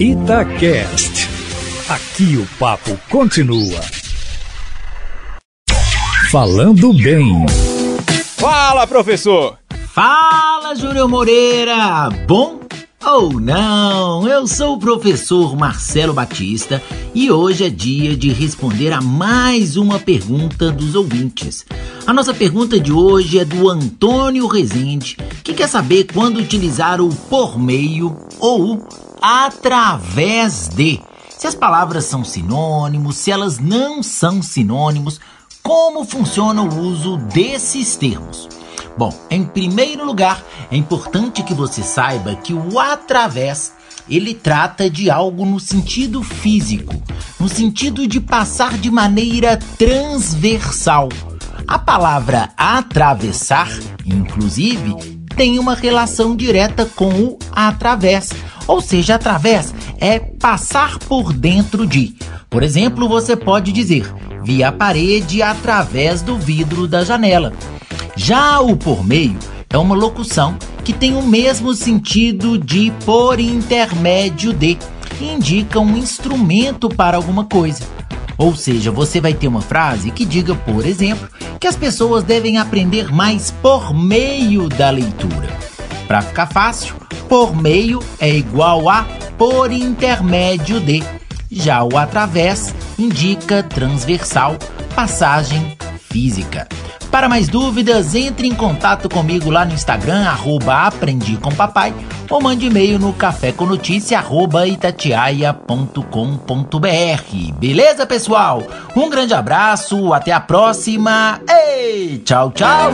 Itacast. Aqui o papo continua. Falando bem. Fala, professor! Fala, Júnior Moreira! Bom ou não? Eu sou o professor Marcelo Batista e hoje é dia de responder a mais uma pergunta dos ouvintes. A nossa pergunta de hoje é do Antônio Rezende, que quer saber quando utilizar o por meio ou através de. Se as palavras são sinônimos, se elas não são sinônimos, como funciona o uso desses termos? Bom, em primeiro lugar, é importante que você saiba que o através ele trata de algo no sentido físico, no sentido de passar de maneira transversal. A palavra atravessar, inclusive, tem uma relação direta com o através, ou seja, através é passar por dentro de. Por exemplo, você pode dizer via a parede através do vidro da janela. Já o por meio é uma locução que tem o mesmo sentido de por intermédio de, indica um instrumento para alguma coisa. Ou seja, você vai ter uma frase que diga, por exemplo, que as pessoas devem aprender mais por meio da leitura. Para ficar fácil, por meio é igual a por intermédio de. Já o através indica transversal, passagem física. Para mais dúvidas, entre em contato comigo lá no Instagram, arroba Aprendi com Papai, ou mande e-mail no caféconotícia.itatiaia.com.br. Beleza, pessoal? Um grande abraço, até a próxima e tchau, tchau!